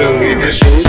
usually this